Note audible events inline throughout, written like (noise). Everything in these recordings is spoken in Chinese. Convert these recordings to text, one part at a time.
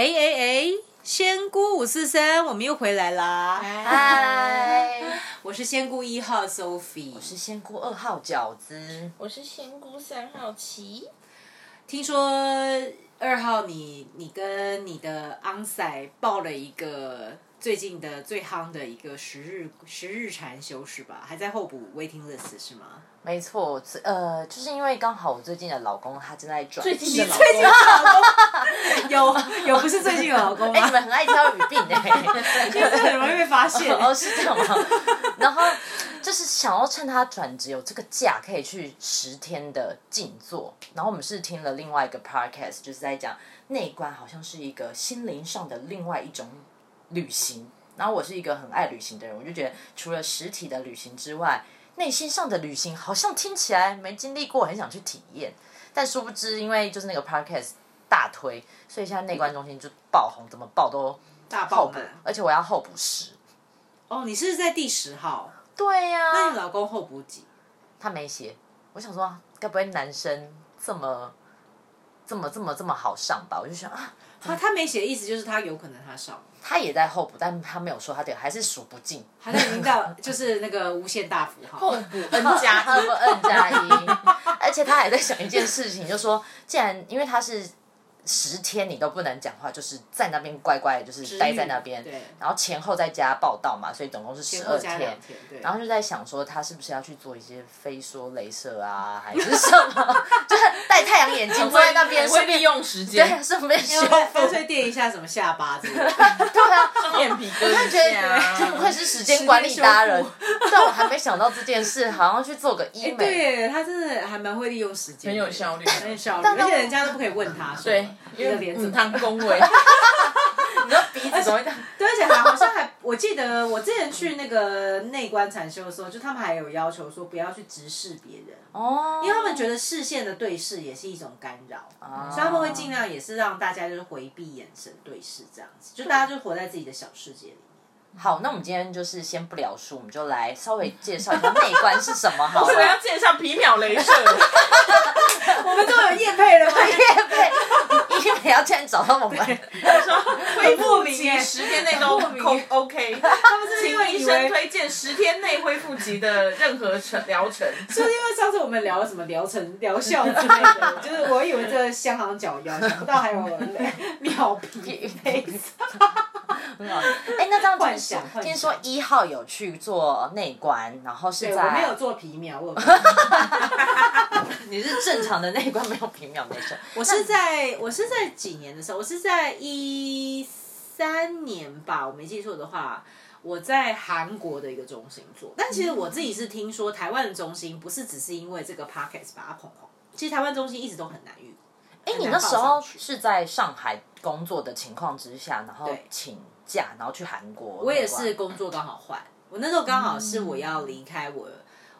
哎哎哎，仙姑五四三，我们又回来啦！嗨，我是仙姑一号 Sophie，我是仙姑二号饺子，我是仙姑三号琪。听说二号你你跟你的昂仔报了一个最近的最夯的一个十日十日禅修是吧？还在候补 waiting list 是吗？没错，呃，就是因为刚好我最近的老公他正在转，最近的老最近的公，老 (laughs) 公有有不是最近的老公 (laughs) 哎、吗你？们很爱挑语病哎、(laughs) 因为这很容易被发现。哦，是这样吗？然后就是想要趁他转职有这个假，可以去十天的静坐。然后我们是听了另外一个 podcast，就是在讲内观好像是一个心灵上的另外一种旅行。然后我是一个很爱旅行的人，我就觉得除了实体的旅行之外，内心上的旅行好像听起来没经历过，很想去体验。但殊不知，因为就是那个 podcast 大推，所以现在内观中心就爆红，怎么爆都大爆满，而且我要候补十。哦，你是在第十号，对呀、那你老公候补几？他没写，我想说，该不会男生这么这么这么这么好上吧？我就想啊，他他没写，意思就是他有可能他上，他也在候补，但他没有说他这个还是数不尽，他已经到就是那个无限大符号候。(laughs) 补 N 加，N 加一，(laughs) 而且他还在想一件事情，就说既然因为他是十天你都不能讲话，就是在那边乖乖的，就是待在那边，然后前后在家报道嘛，所以总共是十二天。天，然后就在想说，他是不是要去做一些飞梭镭射啊，还是什么？(laughs) 就是戴太阳眼镜坐在那边，顺便会利用时间，对，顺便修干。脆垫一下什么下巴之类的。(laughs) 对啊，双眼皮割一我就觉得下 (laughs) 真不愧是时间管理达人但我还没想到这件事，好像去做个医美，对他真的还蛮会利用时间，很有效率很有效率，但而且人家都不可以问他说，对，(laughs) 你的脸怎么？母汤恭维，你说鼻子怎么会这样？对，而且还好像还，我记得我之前去那个内观禅修的时候，就他们还有要求说不要去直视别人，哦，因为他们觉得视线的对视也是一种干扰，哦所以他们会尽量也是让大家就是回避眼神对视这样子，就大家就活在自己的小世界里面。好，那我们今天就是先不聊书，我们就来稍微介绍一下内观是什么好我们要。介绍皮秒镭射，(laughs) 我们都有叶配了吗？(laughs) 业配，医美要这样找到我们，他说恢复莫名十天内都 OK，(laughs) 他们是因请为，医生推荐十天内恢复期的任何程疗程。就是因为上次我们聊什么疗程、(laughs) 疗效之类的，就是我以为这个香港脚腰，想不到还有秒皮配。很好。哎，那这样幻听说想听说一号有去做内观，然后是，在我没有做皮秒，我有你是正常的那一关，没有平秒内射。(laughs) 我是在我是在几年的时候，我是在一三年吧，我没记错的话，我在韩国的一个中心做。但其实我自己是听说，台湾的中心不是只是因为这个 podcast 把它捧红，其实台湾中心一直都很难遇。哎，你那时候是在上海工作的情况之下，然后对请假，然后去韩国。我也是工作刚好换，我那时候刚好是我要离开我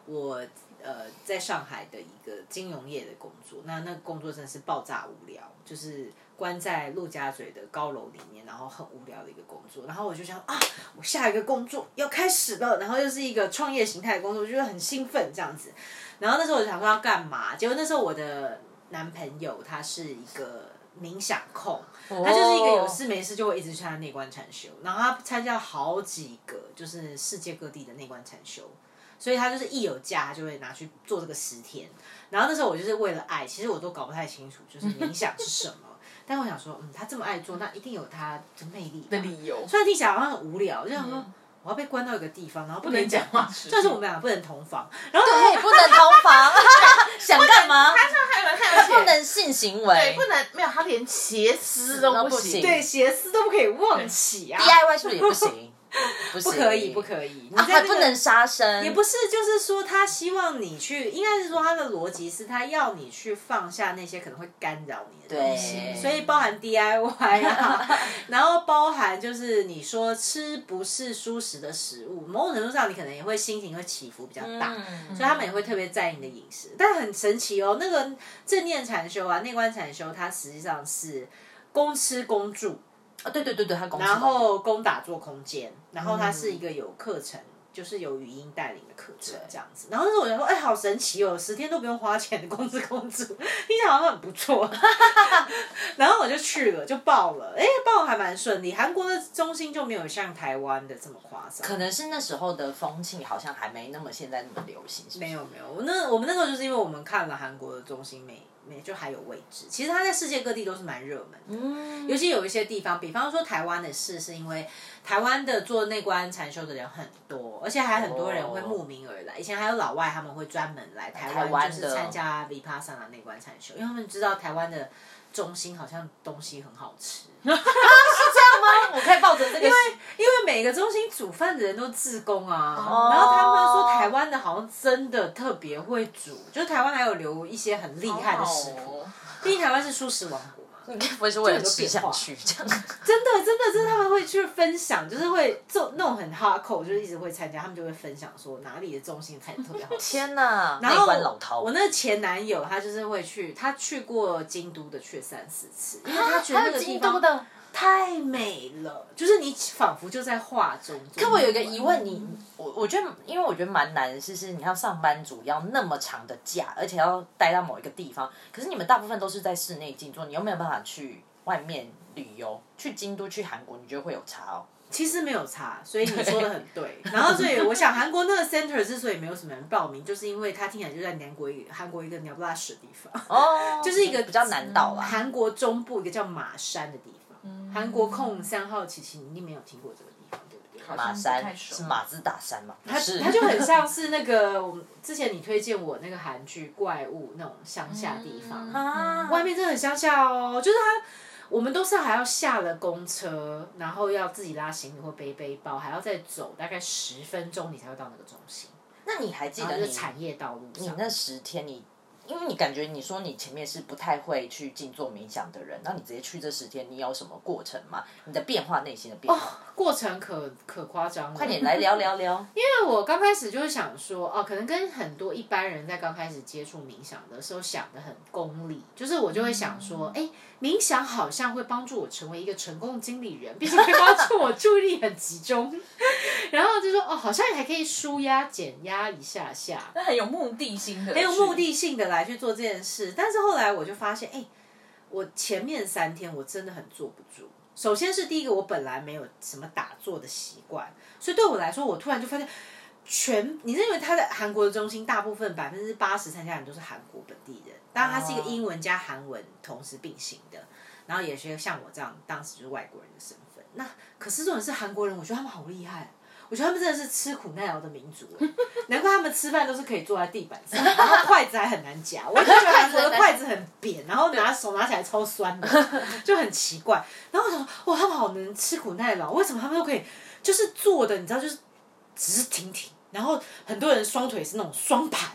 我呃在上海的一个金融业的工作，那那个工作真的是爆炸无聊，就是关在陆家嘴的高楼里面，然后很无聊的一个工作。然后我就想啊，我下一个工作要开始了，然后又是一个创业形态的工作，我觉得很兴奋这样子。然后那时候我就想说要干嘛，结果那时候我的男朋友他是一个冥想控，他就是一个有事没事就会一直去参加内观禅修，然后他参加好几个就是世界各地的内观禅修，所以他就是一有假他就会拿去做这个十天。然后那时候我就是为了爱，其实我都搞不太清楚就是冥想是什么，但我想说，嗯，他这么爱做，那一定有他的魅力的理由虽然听起来好像很无聊，就想说。我要被关到一个地方，然后不能讲话，不能讲话但是我们俩不能同房，然后对，不能同房，(laughs) (laughs) 想干嘛？他说还有还有不能性行为对，不能没有，他连鞋丝都不行。对鞋丝都不可以忘起啊，，DIY 是不是也不行？(laughs) 不不可以，不可以，你啊，在那个还不能杀生，也不是，就是说他希望你去，应该是说他的逻辑是他要你去放下那些可能会干扰你的东西，所以包含 DIY 啊，(laughs) 然后包含就是你说吃不是舒适的食物，某种程度上你可能也会心情会起伏比较大。嗯所以他们也会特别在意你的饮食，但很神奇哦。那个正念禅修啊，内观禅修，它实际上是公吃公住，啊，对对对对，他公司然后攻打做空间，然后它是一个有课程就是有语音带领的课程这样子。然后那时候我就说，哎，好神奇哦，十天都不用花钱的公司公主，听起来好像很不错。(laughs) 然后我就去了，就报了，哎，报还蛮顺利。韩国的中心就没有像台湾的这么夸张，可能是那时候的风气好像还没那么现在那么流行。没有没有，我那我们那时候就是因为我们看了韩国的中心没。没就还有位置，其实它在世界各地都是蛮热门的，嗯，尤其有一些地方，比方说台湾的事，是因为台湾的做内观禅修的人很多，而且还很多人会慕名而来。以前还有老外他们会专门来台湾，就是参加 Vipassana 内观禅修，因为他们知道台湾的中心好像东西很好吃。(laughs) (laughs) 我可以抱着这个，因为因为每个中心煮饭的人都自工啊，然后他们说台湾的好像真的特别会煮，就是台湾还有留一些很厉害的食谱，毕竟台湾是素食王国嘛，应该不会是为了吃下去这样。真的真的就是他们会去分享，就是会做那种很哈口，就是一直会参加，他们就会分享说哪里的中心菜特别好。天哪！然后我那前男友他就是会去，他去过京都的去三四次，因为他觉得那个地方的。太美了，就是你仿佛就在画中。可我有一个疑问，你我我觉得，因为我觉得蛮难的，是是，你要上班族要那么长的假，而且要待到某一个地方，可是你们大部分都是在室内静坐，你又没有办法去外面旅游，去京都、去韩国，你觉得会有差哦？其实没有差，所以你说的很对。(laughs) 然后所以我想，韩国那个 center 之所以没有什么人报名，就是因为它听起来就在南国一韩国一个鸟不拉屎的地方，哦，(laughs) 就是一个比较难到啦。韩国中部一个叫马山的地方。韩国控三号琪琪，你一定没有听过这个地方，对不对？马山是马自达山嘛？它它就很像是那个我们之前你推荐我那个韩剧《怪物》那种乡下地方，外面真的很乡下哦。就是它，我们都是还要下了公车，然后要自己拉行李或背背包，还要再走大概十分钟，你才会到那个中心。那你还记得你产业道路？你那十天你？因为你感觉你说你前面是不太会去静坐冥想的人，那你直接去这十天，你有什么过程吗？你的变化，内心的变化，过程可可夸张。快点来聊聊聊。(laughs) 因为我刚开始就是想说，哦，可能跟很多一般人在刚开始接触冥想的时候想的很功利，就是我就会想说，哎，冥想好像会帮助我成为一个成功经理人，毕竟会帮助我注意力很集中。(laughs) 然后就说，哦，好像还可以舒压减压一下下，那很有目的性的，很有目的性的来。去做这件事，但是后来我就发现，哎，我前面三天我真的很坐不住。首先是第一个，我本来没有什么打坐的习惯，所以对我来说，我突然就发现，全你认为他在韩国的中心，大部分百分之八十参加人都是韩国本地人，当然他是一个英文加韩文同时并行的，然后也是像我这样，当时就是外国人的身份。那可是这种是韩国人，我觉得他们好厉害。我觉得他们真的是吃苦耐劳的民族，(laughs) 难怪他们吃饭都是可以坐在地板上，然后筷子还很难夹。我就觉得韩国的筷子很扁，然后拿手拿起来超酸的，就很奇怪。然后我想说，哇，他们好能吃苦耐劳，为什么他们都可以就是坐的？你知道，就是直挺挺。然后很多人双腿是那种双盘，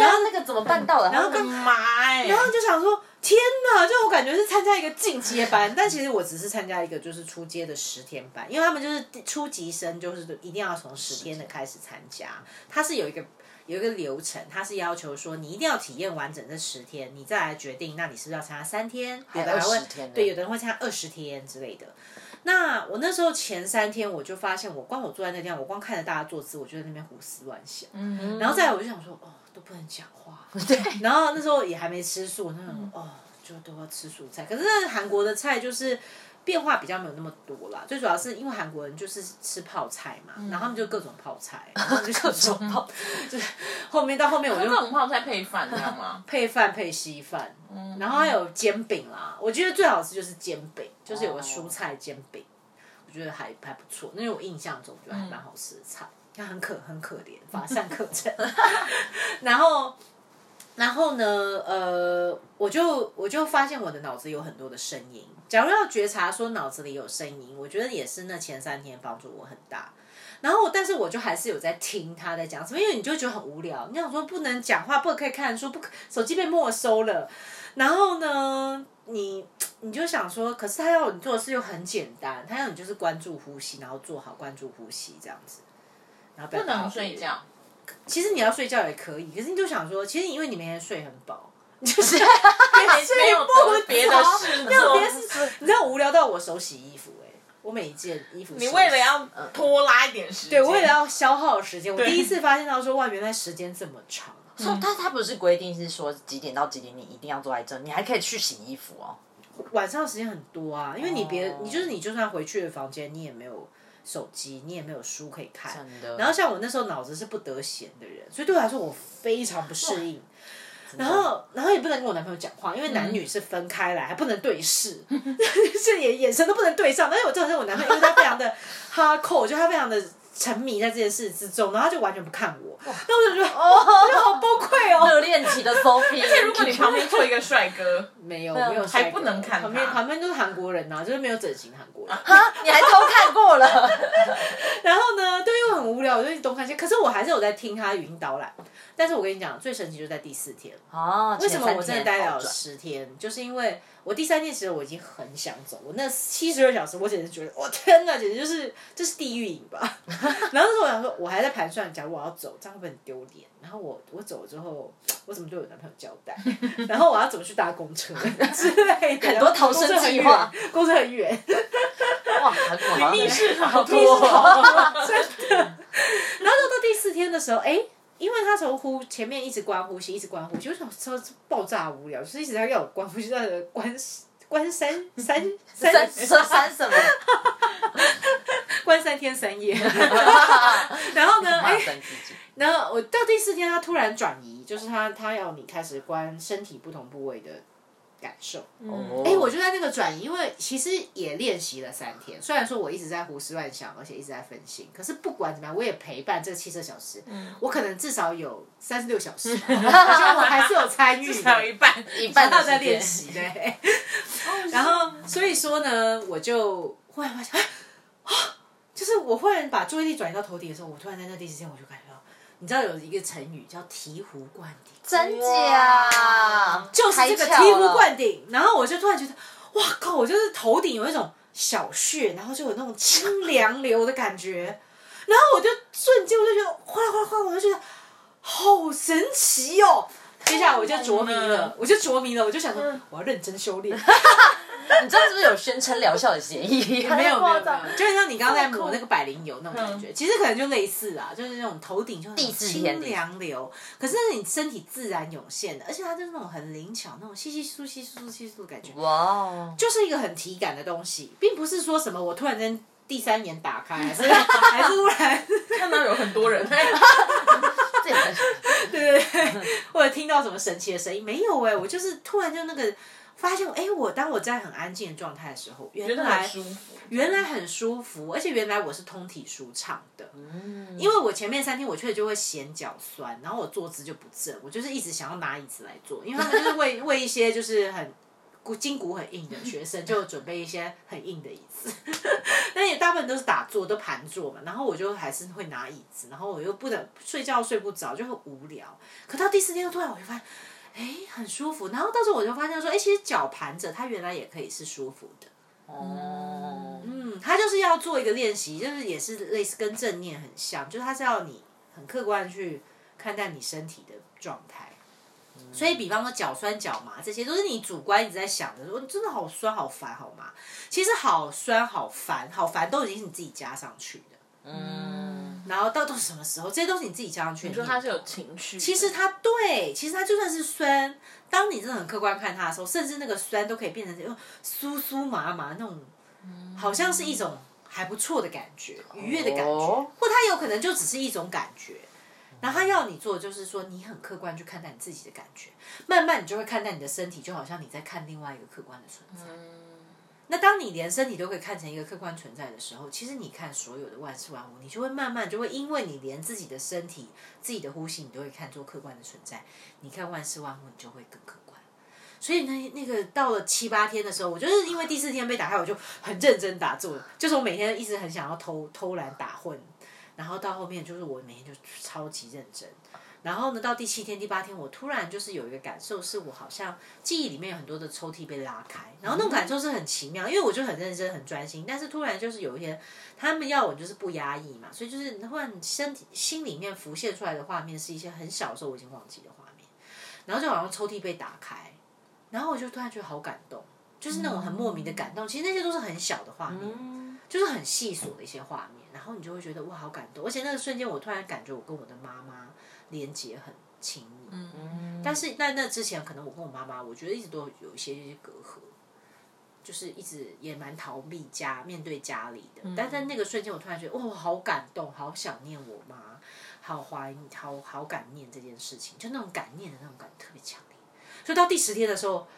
然后那个怎么办到的？然后干嘛？然后就想说。天哪！就我感觉是参加一个进阶班，但其实我只是参加一个就是初阶的十天班，因为他们就是初级生，就是一定要从十天的开始参加。它是有一个有一个流程，它是要求说你一定要体验完整这十天，你再来决定，那你是不是要参加三天？有的人会对，有的人会参加二十天之类的。那我那时候前三天我就发现，我光我坐在那地方，我光看着大家坐姿，我就在那边胡思乱想。嗯，然后再来我就想说，哦。都不能讲话，(laughs) 对。然后那时候也还没吃素，那种哦，就都要吃蔬菜。可是韩国的菜就是变化比较没有那么多啦，最主要是因为韩国人就是吃泡菜嘛，然后他们就各种泡菜，(laughs) 然后就各种泡，(laughs) 就是后面到后面我就各种泡菜配饭，知道吗？(laughs) 配饭配稀饭，然后还有煎饼啦。我觉得最好吃就是煎饼，就是有个蔬菜煎饼，我觉得还还不错。那是我印象中觉得还蛮好吃的菜。他很可很可怜，法善可陈。然后，然后呢？呃，我就我就发现我的脑子有很多的声音。假如要觉察说脑子里有声音，我觉得也是那前三天帮助我很大。然后，但是我就还是有在听他在讲什么，因为你就觉得很无聊。你想说不能讲话，不可以看书，不可手机被没收了。然后呢，你你就想说，可是他要你做的事又很简单，他要你就是关注呼吸，然后做好关注呼吸这样子。不能睡觉，其实你要睡觉也可以，可是你就想说，其实因为你每天睡很饱，(laughs) 就是没有别的事，没有别的事，你知道无聊到我手洗衣服哎，我每一件衣服，你为了要拖拉一点时间，对，为了要消耗时间，我第一次发现到说哇，原来时间这么长。说他他不是规定是说几点到几点你一定要坐在这，你还可以去洗衣服哦。晚上时间很多啊，因为你别哦你就是你就算回去的房间，你也没有手机，你也没有书可以看。真的然后像我那时候脑子是不得闲的人，所以对我来说我非常不适应。然后，然后也不能跟我男朋友讲话，因为男女是分开来，还不能对视，(laughs) 是眼眼神都不能对上。但是我真的是我男朋友，因为他非常的哈扣，就他非常的沉迷在这件事之中，然后他就完全不看我，那我就觉得哦，我就好崩溃哦。热恋期的 Sophie，如果你旁边坐一个帅哥，没有没有帅哥，还不能看他旁边旁边都是韩国人呐、就是没有整形的韩国人。哈，你还偷看过了？(laughs) 然后呢，对，因为很无聊，我就一直东看西看。可是我还是有在听他语音导览。但是我跟你讲，最神奇就在第四天。哦，为什么我真的待了十天？就是因为我第三天其实我已经很想走，我那七十二小时，我简直觉得，我天哪，简直就是这是地狱营吧。(laughs) 然后那时候我想说，我还在盘算，假如我要走，这样会不会很丢脸？然后我我走了之后，我怎么对我男朋友交代？(laughs) 然后我要怎么去搭公车之类的？很多逃生计划，公车很远，哇，好密室好多脱，(laughs) 真的。然后到到第四天的时候，哎、因为他从呼前面一直关呼吸，一直关呼吸，我想说爆炸无聊，就是一直在要我关呼吸，在那关关三三三三什么？关三天三夜。(laughs) 然后呢，然后我到第四天，他突然转移，就是他他要你开始关身体不同部位的感受。哦哎、我就在那个转移，因为其实也练习了三天。虽然说我一直在胡思乱想，而且一直在分心，可是不管怎么样，我也陪伴这七十小时。我可能至少有三十六小时，我觉得我还是有参与的，至少一半。一半的还有在时间，练习，对。然后所以说呢，我就忽然发现，啊，就是我忽然把注意力转移到头顶的时候，我突然在那第一时间，我就感觉到，你知道有一个成语叫醍醐灌顶。真假？就是这个醍醐灌顶，然后我就突然觉得，哇靠！我就是头顶有一种小穴，然后就有那种清凉流的感觉，然后我就瞬间我就觉得哗啦哗啦哗啦，我就觉得好神奇哦。接下来我就着迷了，我就着迷了，我就想说我要认真修炼。(laughs) 你知道是不是有宣称疗效的嫌疑？(laughs) 没有没有就很像你刚刚在抹那个百灵油那种感觉，其实可能就类似啊，就是那种头顶就很第四天清凉流，可是你身体自然涌现的，而且它就是那种很灵巧那种稀稀疏稀稀疏稀疏的感觉，哇哦，就是一个很体感的东西，并不是说什么我突然间第三眼打开，还是 (laughs) 还是突然看到有很多人，(laughs) 对 (laughs) 或者听到什么神奇的声音，没有哎、我就是突然就那个发现，哎、我当我在很安静的状态的时候，原来舒服。原来很舒服，而且原来我是通体舒畅的。嗯因为我前面三天我确实就会嫌脚酸，然后我坐姿就不正，我就是一直想要拿椅子来坐，因为他们就是为 (laughs) 为一些就是很骨筋骨很硬的学生就准备一些很硬的椅子，(laughs) 但也大部分都是打坐都盘坐嘛，然后我就还是会拿椅子，然后我又不能睡觉睡不着，就很无聊。可到第四天突然我就发现，哎，很舒服，然后到时候我就发现说，哎，其实脚盘着它原来也可以是舒服的。哦，嗯，他就是要做一个练习，就是也是类似跟正念很像，就是他是要你很客观的去看待你身体的状态。所以，比方说脚酸脚麻，这些都是你主观一直在想的，说真的好酸好烦好麻。其实好酸好烦好烦都已经是你自己加上去的。嗯，然后到到什么时候，这些都是你自己加上去的。你说他是有情绪，其实它对，其实它就算是酸，当你真的很客观看它的时候，甚至那个酸都可以变成这种酥酥麻麻那种，好像是一种还不错的感觉，愉悦的感觉，哦或它有可能就只是一种感觉。然后他要你做的就是说，你很客观去看待你自己的感觉，慢慢你就会看待你的身体，就好像你在看另外一个客观的存在。那当你连身体都可以看成一个客观存在的时候，其实你看所有的万事万物，你就会慢慢就会因为你连自己的身体、自己的呼吸，你都会看作客观的存在。你看万事万物，你就会更客观。所以那那个到了七八天的时候，我就是因为第四天被打开，我就很认真打坐，就是我每天一直很想要偷偷懒打混，然后到后面就是我每天就超级认真。然后呢，到第七天、第八天，我突然就是有一个感受，是我好像记忆里面有很多的抽屉被拉开，然后那种感受是很奇妙，因为我就很认真、很专心，但是突然就是有一天，他们要我就是不压抑嘛，所以就是突然身体心里面浮现出来的画面是一些很小的时候我已经忘记的画面，然后就好像抽屉被打开，然后我就突然觉得好感动，就是那种很莫名的感动，其实那些都是很小的画面。就是很细琐的一些画面，然后你就会觉得哇，好感动，而且那个瞬间，我突然感觉我跟我的妈妈连接很亲密。嗯，但是在那之前，可能我跟我妈妈，我觉得一直都有一些隔阂，就是一直也蛮逃避家面对家里的。但在那个瞬间，我突然觉得，哇，好感动，好想念我妈，好怀，好好感念这件事情，就那种感念的那种感特别强烈。所以到第十天的时候，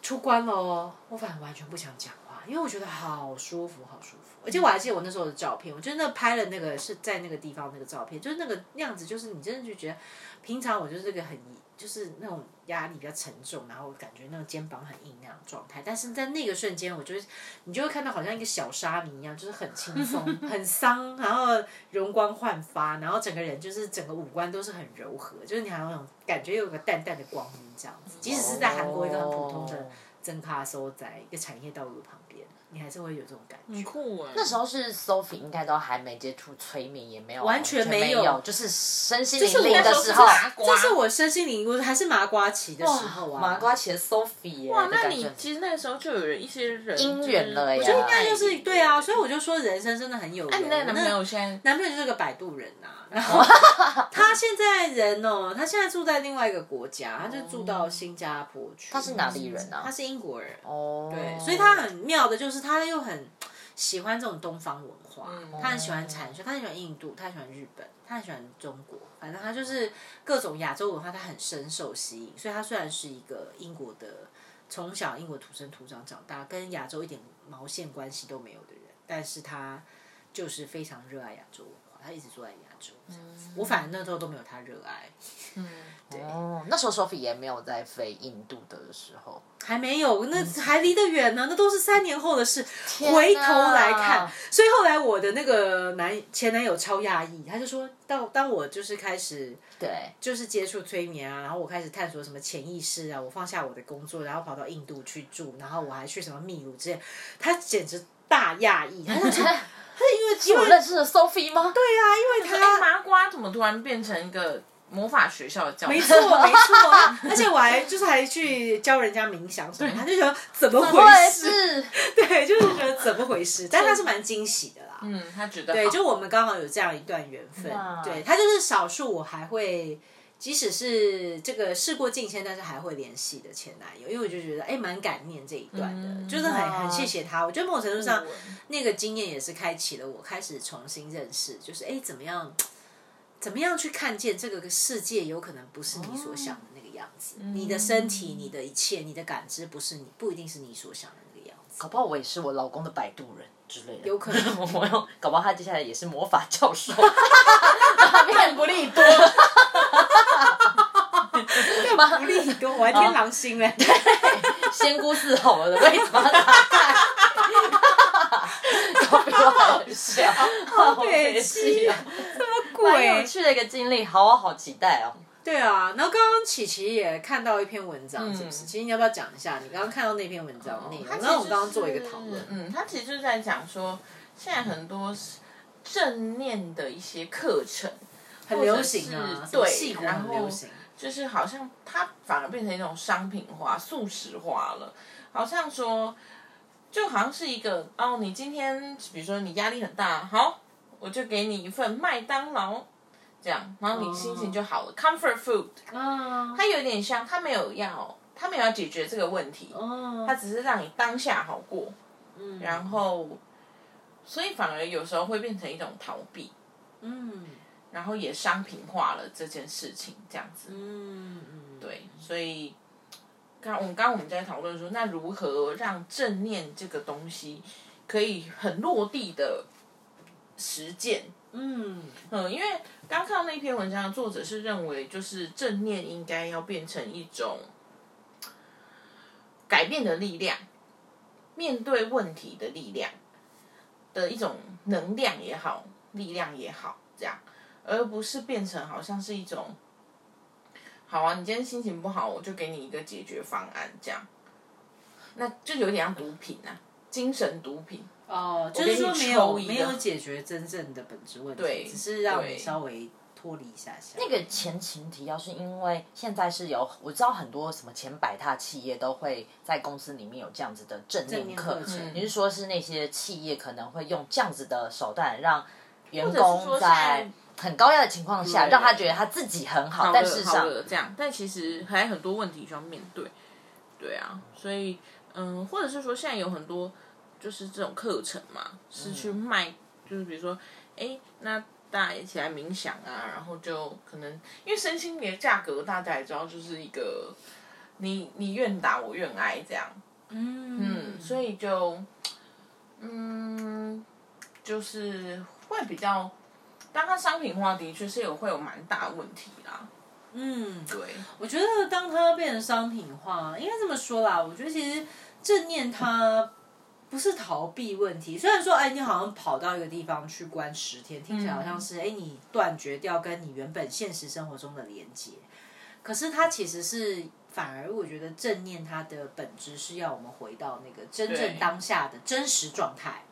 出关了哦，我反正完全不想讲话，因为我觉得好舒服，好舒服。而且我还记得我那时候的照片，我觉得那拍了那个是在那个地方那个照片，就是那个样子，就是你真的就觉得，平常我就是这个很就是那种压力比较沉重，然后感觉那个肩膀很硬那样状态。但是在那个瞬间，我觉得你就会看到好像一个小沙弥一样，就是很轻松、(laughs) 很桑，然后容光焕发，然后整个人就是整个五官都是很柔和，就是你好像感觉有个淡淡的光晕这样子。即使是在韩国一个很普通的真咖收在一个产业道路旁边。你还是会有这种感觉，很酷哎。那时候是 Sophie 应该都还没接触催眠，也没有完全没没有就是身心灵我的时候，这是我身心灵，我还是麻瓜期的时候啊，麻瓜期的 Sophie 耶哇，那你其实那个时候就有人一些人姻缘了呀我我觉得应该就是对对啊，所以我就说人生真的很有缘。哎，你那个男朋友现在男朋友就是个摆渡人呐、然后 (laughs) 他现在人哦，他现在住在另外一个国家，他就住到新加坡去。他是哪里人啊他是英国人。哦，对，所以他很妙的，就是他又很喜欢这种东方文化，他很喜欢禅修，他很喜欢印度，他很喜欢日本，他很喜欢中国，反正他就是各种亚洲文化，他很深受吸引。所以他虽然是一个英国的，从小英国土生土长长大，跟亚洲一点毛线关系都没有的人，但是他就是非常热爱亚洲文化，他一直住在亚洲。我反正那时候都没有他热爱，哦，那时候 Sophie 也没有在飞印度的时候，还没有，那还离得远呢，那都是三年后的事。回头来看，所以后来我的那个男前男友超讶异，他就说，当当我就是开始对，就是接触催眠啊，然后我开始探索什么潜意识啊，我放下我的工作，然后跑到印度去住，然后我还去什么秘鲁之类，他简直大讶异，他就说，他因为是我认识的 Sophie 吗？对啊，因为哎，他麻瓜怎么突然变成一个魔法学校的教授？没错，没错，(laughs) 而且我还就是还去教人家冥想什么，他就觉得怎么回会事？是 (laughs) 对，就是觉得怎么回事？(laughs) 但他是蛮惊喜的啦。嗯，他觉得对，就我们刚好有这样一段缘分哇。对他就是少数我还会，即使是这个事过境迁，但是还会联系的前男友，因为我就觉得哎，蛮感念这一段的，嗯就是很很谢谢他。我觉得某种程度上酷，那个经验也是开启了我开始重新认识，就是哎，怎么样，怎么样去看见这个世界有可能不是你所想的那个样子，你的身体、你的一切、你的感知不是你，不一定是你所想的那个样子。搞不好我也是我老公的摆渡人之类的，有可能 (laughs) 我有，搞不好他接下来也是魔法教授，(laughs) 他变不利多，不利多，我还天狼星嘞。仙姑伺候我的位置帮他打开，搞比我好笑，好北气哦，蛮有鬼。趣的一个经历，好，我好期待哦。对啊，然后刚刚琪琪也看到一篇文章，是不是？嗯琪琪，你要不要讲一下你刚刚看到那篇文章的内容？然后我们刚刚做一个讨论。嗯，他其实就是在讲说，现在很多正念的一些课程很流行啊，对然后很流行。就是好像它反而变成一种商品化、素食化了，好像说，就好像是一个哦，你今天比如说你压力很大，好，我就给你一份麦当劳，这样，然后你心情就好了、c o m f o r t food，啊，它有点像，它没有要，它没有要解决这个问题，哦，它只是让你当下好过，嗯。然后，所以反而有时候会变成一种逃避，嗯然后也商品化了这件事情，这样子。嗯嗯，对，所以刚我们刚刚我们在讨论说，那如何让正念这个东西可以很落地的实践？嗯嗯，因为刚看到那篇文章的作者是认为，就是正念应该要变成一种改变的力量，面对问题的力量的一种能量也好，力量也好，这样，而不是变成好像是一种，好啊，你今天心情不好，我就给你一个解决方案，这样，那就有点像毒品啊，精神毒品。哦，就是说没有抽一个没有解决真正的本质问题，对只是让你稍微脱离一下下。那个前情提要是因为现在是有我知道很多什么前百大企业都会在公司里面有这样子的正正念念课课程你是说是那些企业可能会用这样子的手段让员工在在很高压的情况下，让他觉得他自己很好，好但事实上这样，但其实还有很多问题需要面对。对啊，所以嗯，或者是说现在有很多就是这种课程嘛，是去卖，就是比如说，哎，那大家一起来冥想啊，然后就可能因为身心灵的价格大家也知道，就是一个你你愿打我愿挨这样，嗯嗯，所以就嗯，就是会比较。当它商品化，的确是有会有蛮大的问题啦。嗯，对，我觉得当它变成商品化，应该这么说啦。我觉得其实正念它不是逃避问题，虽然说，哎，你好像跑到一个地方去关十天，听起来好像是，哎，你断绝掉跟你原本现实生活中的连接。可是它其实是，反而我觉得正念它的本质是要我们回到那个真正当下的真实状态，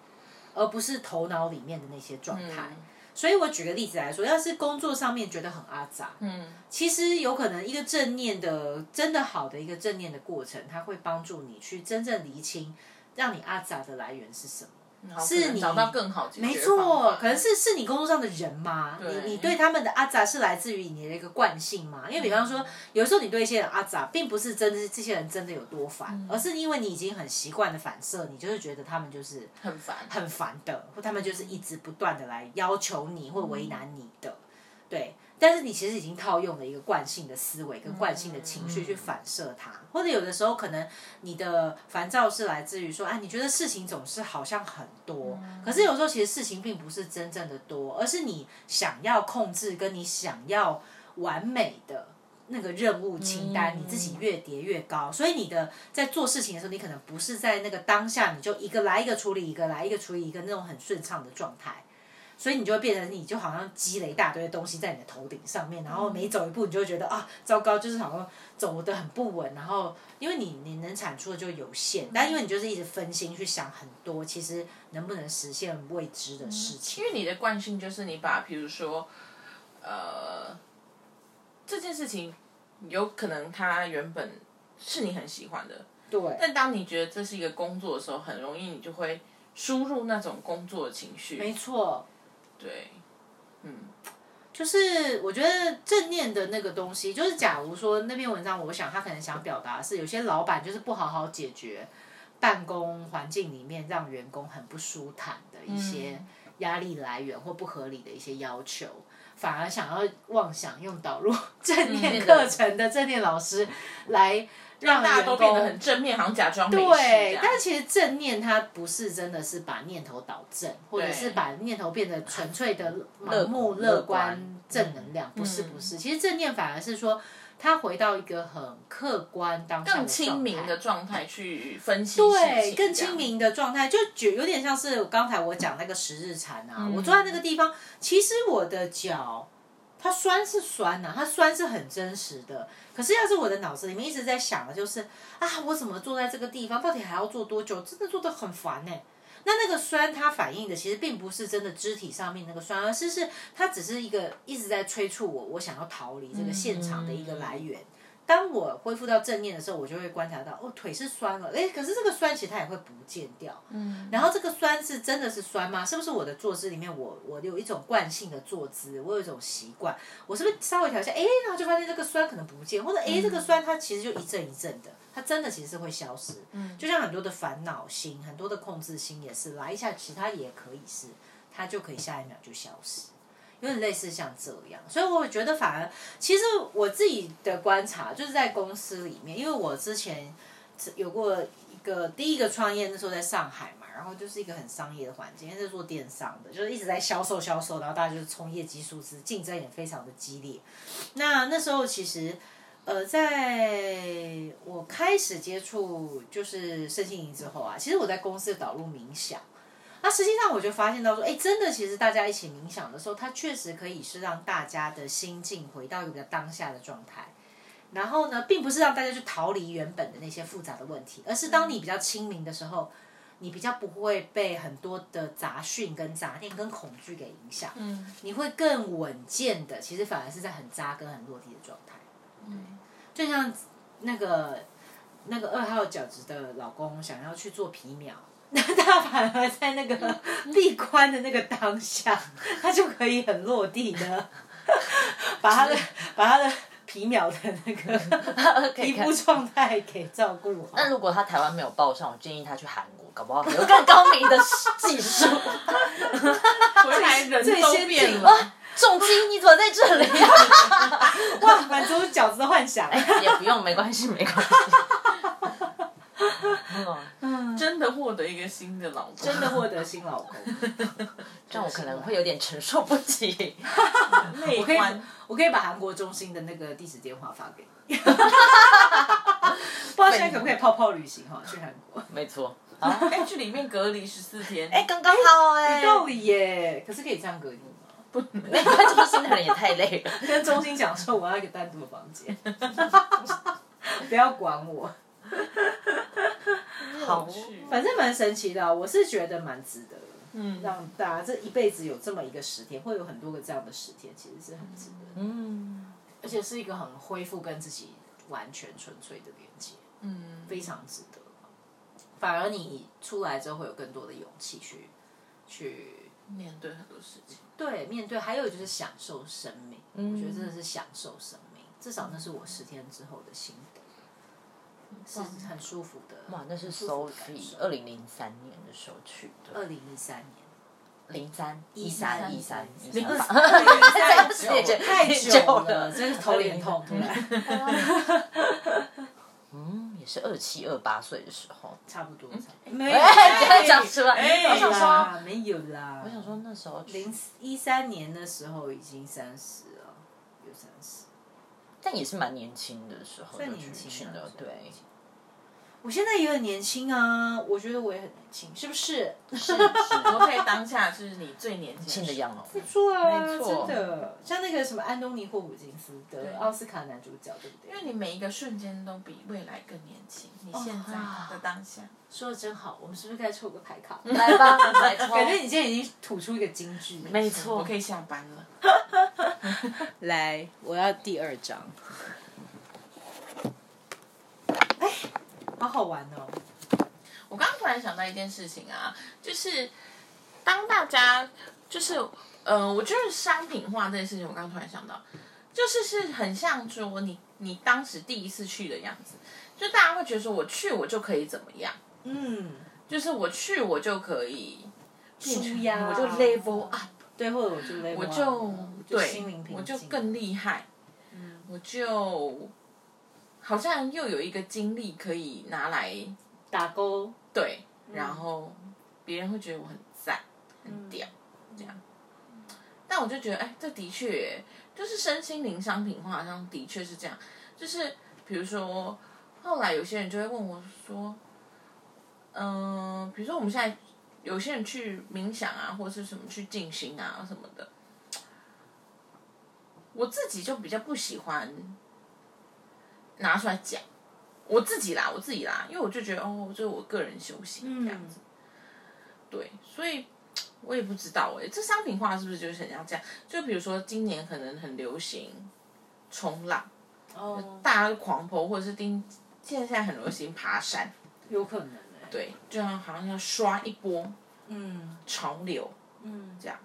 而不是头脑里面的那些状态。所以我举个例子来说，要是工作上面觉得很阿杂，嗯，其实有可能一个正念的真的好的一个正念的过程，它会帮助你去真正厘清，让你阿杂的来源是什么。是你找到更好解决没错，可能是是你工作上的人吗？你你对他们的阿杂是来自于你的一个惯性吗？因为比方说，有时候你对一些人阿杂，并不是真的这些人真的有多烦，而是因为你已经很习惯的反射，你就是觉得他们就是很烦，很烦的，或他们就是一直不断的来要求你或为难你的，对。但是你其实已经套用了一个惯性的思维跟惯性的情绪去反射它，或者有的时候可能你的烦躁是来自于说，哎，你觉得事情总是好像很多，可是有时候其实事情并不是真正的多，而是你想要控制跟你想要完美的那个任务清单，你自己越叠越高，所以你的在做事情的时候，你可能不是在那个当下，你就一个来一个处理一个来一个处理一个那种很顺畅的状态。所以你就会变成，你就好像积累一大堆东西在你的头顶上面，然后每走一步，你就会觉得啊，糟糕，就是好像走得很不稳。然后因为你你能产出的就有限，但因为你就是一直分心去想很多，其实能不能实现未知的事情。因为你的惯性就是你把，比如说，呃，这件事情有可能它原本是你很喜欢的，对，但当你觉得这是一个工作的时候，很容易你就会输入那种工作的情绪。没错。对，嗯，就是我觉得正念的那个东西，就是假如说那篇文章，我想他可能想表达是有些老板就是不好好解决办公环境里面让员工很不舒坦的一些压力来源或不合理的一些要求，反而想要妄想用导入 (laughs) 正念课程的正念老师来让大家都变得很正面，好像假装没事对，但其实正念它不是真的是把念头导正，或者是把念头变得纯粹的盲目乐乐观观正能量，不是嗯不是。其实正念反而是说，他回到一个很客观当下更亲状态民的状态去分析对，更清明的状态，就觉有点像是刚才我讲那个十日禅啊，我坐在那个地方，其实我的脚它酸是酸呐、它酸是很真实的。可是要是我的脑子里面一直在想的就是啊，我怎么坐在这个地方，到底还要坐多久？真的坐得很烦呢、那那个酸，它反映的其实并不是真的肢体上面那个酸，而是是它只是一个一直在催促我，我想要逃离这个现场的一个来源。当我恢复到正念的时候，我就会观察到，哦，腿是酸了，哎，可是这个酸其实它也会不见掉。嗯。然后这个酸是真的是酸吗？是不是我的坐姿里面我我有一种惯性的坐姿，我有一种习惯，我是不是稍微调一下，哎，然后就发现这个酸可能不见，或者哎，这个酸它其实就一阵一阵的，它真的其实是会消失。嗯。就像很多的烦恼心，很多的控制心也是来一下，其实它也可以是，它就可以下一秒就消失。有点类似像这样，所以我觉得反而，其实我自己的观察就是在公司里面，因为我之前有过一个第一个创业，那时候在上海嘛，然后就是一个很商业的环境，因为是做电商的，就是一直在销售销售，然后大家就是冲业绩数字，竞争也非常的激烈。那那时候其实，呃，在我开始接触就是身心灵之后啊，其实我在公司导入冥想。那实际上我就发现到说，哎，真的，其实大家一起冥想的时候，它确实可以是让大家的心境回到一个当下的状态。然后呢，并不是让大家去逃离原本的那些复杂的问题，而是当你比较清明的时候，你比较不会被很多的杂讯、跟杂念、跟恐惧给影响。嗯，你会更稳健的，其实反而是在很扎根、很落地的状态。嗯，就像那个那个二号饺子的老公想要去做皮秒，那他反而在那个闭关的那个当下，他就可以很落地的把他的 (laughs) 把他的皮秒的那个皮肤状态给照顾好。那如果他台湾没有报上，我建议他去韩国，搞不好有更高明的技术。回来人最都变了。重击，你怎么在这里、(laughs) 哇，满足饺子的幻想。也不用，没关系，没关系。嗯，真的获得一个新的老公，真的获得新老公，(laughs) 这样我可能会有点承受不起。内 (laughs) 我可以观。我可以把韩国中心的那个地址电话发给你。(laughs) 不知道现在可不可以泡泡旅行哈？去韩国。没错。哎，去里面隔离十四天。哎，刚刚好哎、有道理耶，可是可以这样隔离吗？不那关中心的人也太累了。跟中心讲说我要一个单独的房间，不要管我。(laughs) 好反正蛮神奇的啊、我是觉得蛮值得的。嗯让大家这一辈子有这么一个十天，会有很多个这样的十天，其实是很值得的，嗯，而且是一个很恢复跟自己完全纯粹的连接，嗯，非常值得。反而你出来之后会有更多的勇气去去面对很多事情。对面对，还有就是享受生命。嗯我觉得真的是享受生命，至少那是我十天之后的心得，是很舒服的。哇，那是 Sophie 二零零三年的时候去的，二零一三年，零三。一三一三。一零 (laughs) 三，太久 (laughs) 太久久了了，真是头脸痛，突然。(laughs) 嗯，也是二七二八岁的时候。差不多，没有，讲出来，哎我想说，没有啦。我想说那时候去。零一三年的时候已经三十了，有三十。但也是蛮年轻的时候就去去的，啊算对我现在也很年轻啊，我觉得我也很年轻，是不是？是我可以当下就是你最年轻轻的样子不错啊，没错真的。像那个什么安东尼·霍普金斯的奥斯卡男主角，对不对？因为你每一个瞬间都比未来更年轻，你现在的当下，(laughs) 说的真好，我们是不是该抽个牌卡？(laughs) 来吧，来抽。(laughs) 感觉你今天已经吐出一个金句。没错，我可以下班了。来，我要第二张。好好玩哦！我刚刚突然想到一件事情啊，就是当大家就是呃，我觉得商品化这件事情，我刚刚突然想到，就是是很像说你你当时第一次去的样子，就大家会觉得说我去我就可以怎么样，嗯，就是我去我就可以变成舒压。我就 level up，对，或者我就 level 我就了对我就更厉害，我就好像又有一个经历可以拿来打勾。对，然后别人会觉得我很赞、很屌，这样。但我就觉得，哎，这的确就是身心灵商品化，好像的确是这样。就是比如说，后来有些人就会问我说，嗯、比如说我们现在有些人去冥想啊，或者是什么去静心啊什么的，我自己就比较不喜欢拿出来讲。我自己啦，我自己啦，因为我就觉得哦，这是我个人修行这样子。对，所以我也不知道哎，这商品化是不是就是很像这样？就比如说今年可能很流行冲浪，哦，大家都狂泼，或者是盯现在现在很流行爬山，有可能哎。对，就像好像要刷一波嗯潮流嗯。这样。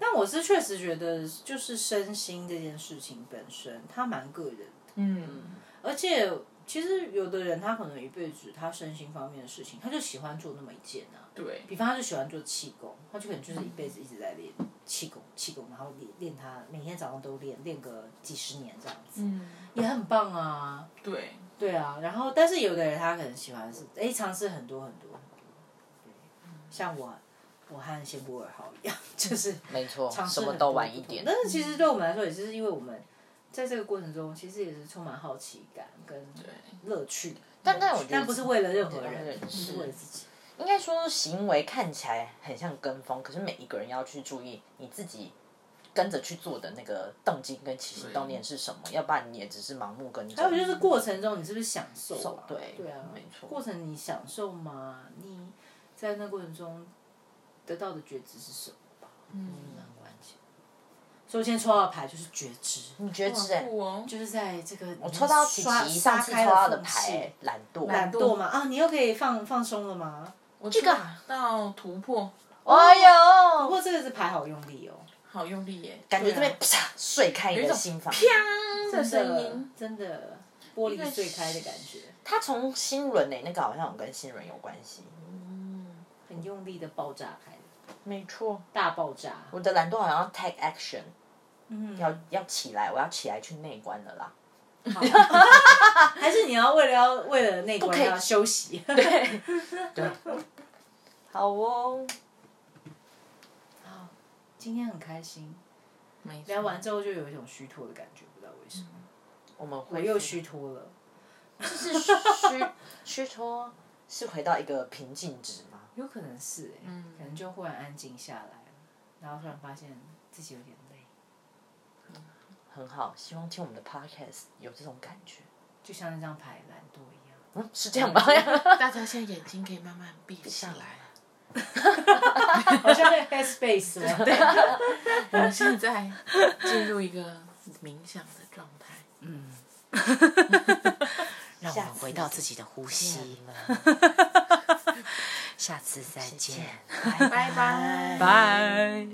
但我是确实觉得，就是身心这件事情本身，它蛮个人的，嗯而且其实有的人他可能一辈子他身心方面的事情，他就喜欢做那么一件啊。对，比方他就喜欢做气功，他就可能就是一辈子一直在练气功，气功，然后练练他每天早上都练，练个几十年这样子，嗯，也很棒啊。对，对啊，然后但是有的人他可能喜欢是哎尝试很多很多，对，像我我和仙波尔号一样，就是没错，尝试什么都很多不同玩一点。但是其实对我们来说，也是因为我们在这个过程中，其实也是充满好奇感跟乐趣。但但我觉得但不是为了任何对人，是是为了自己。应该说行为看起来很像跟风，可是每一个人要去注意你自己跟着去做的那个动机跟起心动念是什么，要不然你也只是盲目跟着。还有就是过程中，你是不是享受啊？对对啊，没错过程你享受吗？你在那过程中得到的觉知是什么吧，嗯。所以我今天抽到的牌就是觉知，你觉知哎，就是在这个我抽到琪琪上次抽到的牌，懒惰，懒惰嘛啊，你又可以放放松了吗？我这个到突破，哎呦，不过这个是牌好用力哦，好用力耶，感觉这边啪碎开一种的心房，砰的真的声音，真的玻璃碎开的感觉，它从心轮诶，那个好像有跟心轮有关系，很用力的爆炸开，没错，大爆炸。我的懒惰好像 take action，嗯，要要起来，我要起来去内观了啦。(laughs) 还是你要为了要为了那关要休息？(laughs) 对。(laughs) 对，好哦，好，今天很开心，聊完之后就有一种虚脱的感觉，不知道为什么，我们我会又虚脱了。就是虚虚脱，是回到一个平静值吗？有可能是哎、可能就忽然安静下来，然后突然发现自己有点累，很好，希望听我们的 podcast 有这种感觉。就像那张牌懒惰一样。嗯，是这样吧？大家现在眼睛可以慢慢闭下来。好像 (laughs) 在 headspace 哦。对，我们现在进入一个冥想的状态。嗯。(laughs) 让我们回到自己的呼吸。下次 (laughs) 再见。拜拜。拜。